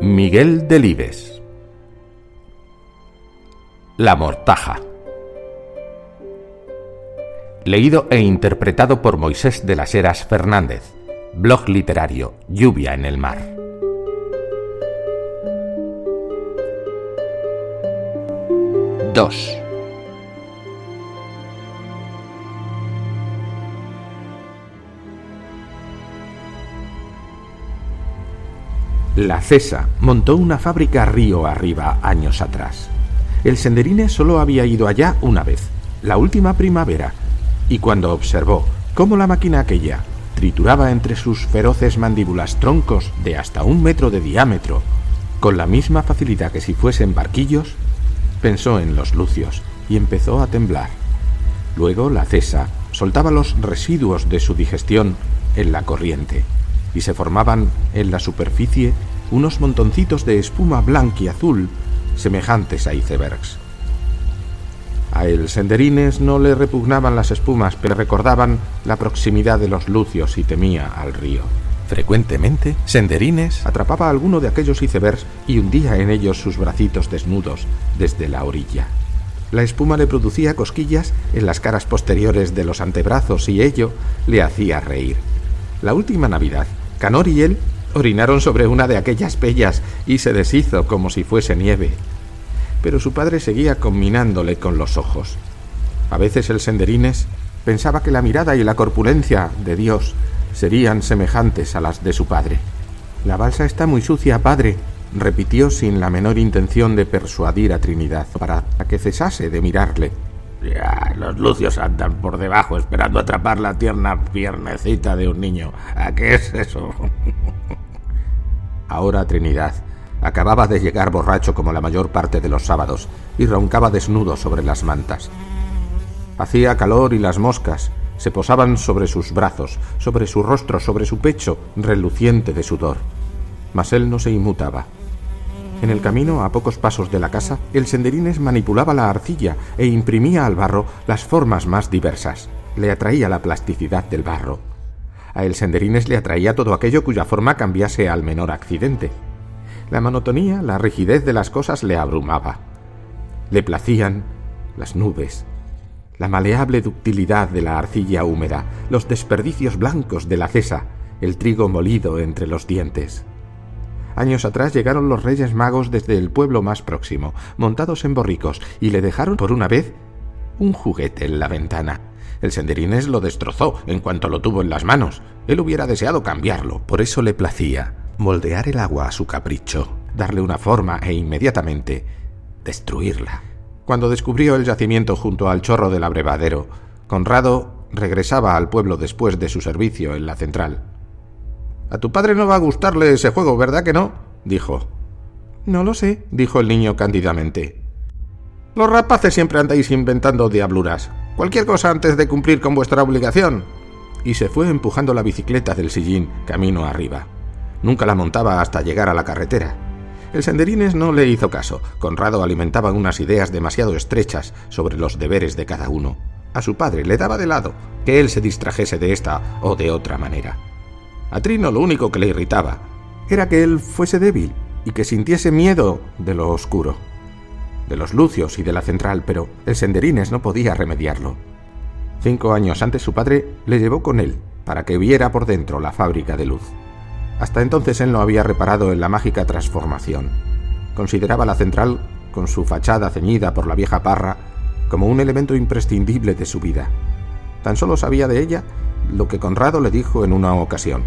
Miguel Delibes. La Mortaja. Leído e interpretado por Moisés de las Heras Fernández. Blog literario Lluvia en el mar. Dos La CESA montó una fábrica río arriba años atrás. El senderine solo había ido allá una vez, la última primavera, y cuando observó cómo la máquina aquella trituraba entre sus feroces mandíbulas troncos de hasta un metro de diámetro, con la misma facilidad que si fuesen barquillos, pensó en los lucios y empezó a temblar. Luego la cesa soltaba los residuos de su digestión en la corriente y se formaban en la superficie unos montoncitos de espuma blanca y azul semejantes a icebergs. A el Senderines no le repugnaban las espumas, pero recordaban la proximidad de los lucios y temía al río. Frecuentemente, Senderines atrapaba a alguno de aquellos icebergs y hundía en ellos sus bracitos desnudos desde la orilla. La espuma le producía cosquillas en las caras posteriores de los antebrazos y ello le hacía reír. La última Navidad, Canor y él orinaron sobre una de aquellas pellas y se deshizo como si fuese nieve. Pero su padre seguía combinándole con los ojos. A veces el senderines pensaba que la mirada y la corpulencia de Dios serían semejantes a las de su padre. La balsa está muy sucia, padre, repitió sin la menor intención de persuadir a Trinidad para que cesase de mirarle. Ya, los lucios andan por debajo esperando atrapar la tierna piernecita de un niño. ¿A qué es eso? Ahora Trinidad acababa de llegar borracho como la mayor parte de los sábados y roncaba desnudo sobre las mantas. Hacía calor y las moscas se posaban sobre sus brazos, sobre su rostro, sobre su pecho, reluciente de sudor. Mas él no se inmutaba. En el camino, a pocos pasos de la casa, el senderines manipulaba la arcilla e imprimía al barro las formas más diversas. Le atraía la plasticidad del barro. A el senderines le atraía todo aquello cuya forma cambiase al menor accidente. La monotonía, la rigidez de las cosas le abrumaba. Le placían las nubes, la maleable ductilidad de la arcilla húmeda, los desperdicios blancos de la cesa, el trigo molido entre los dientes. Años atrás llegaron los Reyes Magos desde el pueblo más próximo, montados en borricos, y le dejaron por una vez un juguete en la ventana. El senderines lo destrozó en cuanto lo tuvo en las manos. Él hubiera deseado cambiarlo, por eso le placía moldear el agua a su capricho, darle una forma e inmediatamente destruirla. Cuando descubrió el yacimiento junto al chorro del abrevadero, Conrado regresaba al pueblo después de su servicio en la central. A tu padre no va a gustarle ese juego, ¿verdad que no? dijo. No lo sé, dijo el niño cándidamente. Los rapaces siempre andáis inventando diabluras. Cualquier cosa antes de cumplir con vuestra obligación. Y se fue empujando la bicicleta del sillín camino arriba. Nunca la montaba hasta llegar a la carretera. El senderines no le hizo caso. Conrado alimentaba unas ideas demasiado estrechas sobre los deberes de cada uno. A su padre le daba de lado que él se distrajese de esta o de otra manera. A Trino lo único que le irritaba era que él fuese débil y que sintiese miedo de lo oscuro, de los lucios y de la central, pero el Senderines no podía remediarlo. Cinco años antes su padre le llevó con él para que viera por dentro la fábrica de luz. Hasta entonces él no había reparado en la mágica transformación. Consideraba la central, con su fachada ceñida por la vieja parra, como un elemento imprescindible de su vida. Tan solo sabía de ella lo que Conrado le dijo en una ocasión.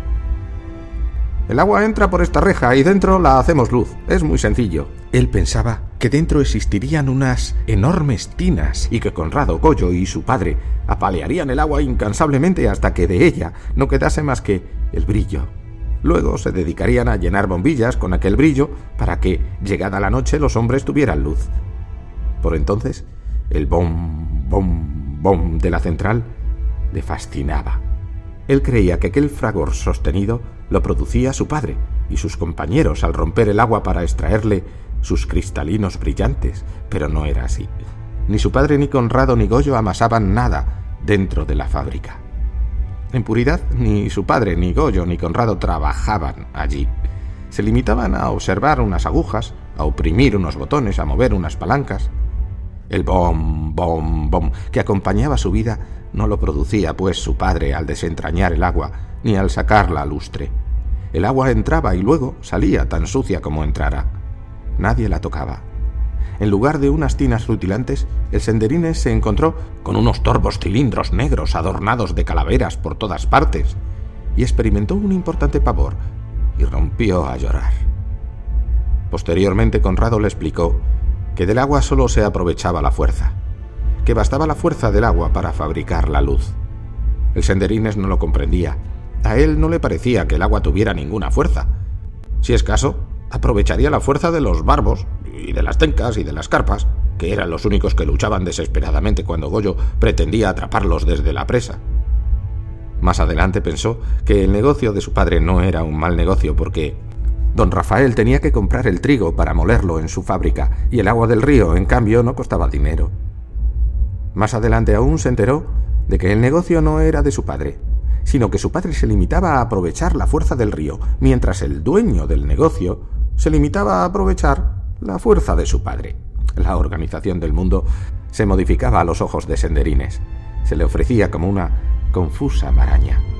El agua entra por esta reja y dentro la hacemos luz. Es muy sencillo. Él pensaba que dentro existirían unas enormes tinas y que Conrado, Goyo y su padre apalearían el agua incansablemente hasta que de ella no quedase más que el brillo. Luego se dedicarían a llenar bombillas con aquel brillo para que, llegada la noche, los hombres tuvieran luz. Por entonces, el bom, bom, bom de la central le fascinaba. Él creía que aquel fragor sostenido lo producía su padre y sus compañeros al romper el agua para extraerle sus cristalinos brillantes, pero no era así. Ni su padre ni Conrado ni Goyo amasaban nada dentro de la fábrica. En puridad, ni su padre, ni Goyo, ni Conrado trabajaban allí. se limitaban a observar unas agujas, a oprimir unos botones, a mover unas palancas. El bom, bom, bom que acompañaba su vida no lo producía, pues, su padre al desentrañar el agua, ni al sacarla a lustre. El agua entraba y luego salía tan sucia como entrara. Nadie la tocaba. En lugar de unas tinas rutilantes, el senderines se encontró con unos torvos cilindros negros adornados de calaveras por todas partes, y experimentó un importante pavor, y rompió a llorar. Posteriormente Conrado le explicó que del agua solo se aprovechaba la fuerza, que bastaba la fuerza del agua para fabricar la luz. El senderines no lo comprendía. A él no le parecía que el agua tuviera ninguna fuerza. Si es caso, aprovecharía la fuerza de los barbos y de las tencas y de las carpas, que eran los únicos que luchaban desesperadamente cuando Goyo pretendía atraparlos desde la presa. Más adelante pensó que el negocio de su padre no era un mal negocio porque don Rafael tenía que comprar el trigo para molerlo en su fábrica y el agua del río, en cambio, no costaba dinero. Más adelante aún se enteró de que el negocio no era de su padre, sino que su padre se limitaba a aprovechar la fuerza del río, mientras el dueño del negocio se limitaba a aprovechar la fuerza de su padre. La organización del mundo se modificaba a los ojos de Senderines. Se le ofrecía como una confusa maraña.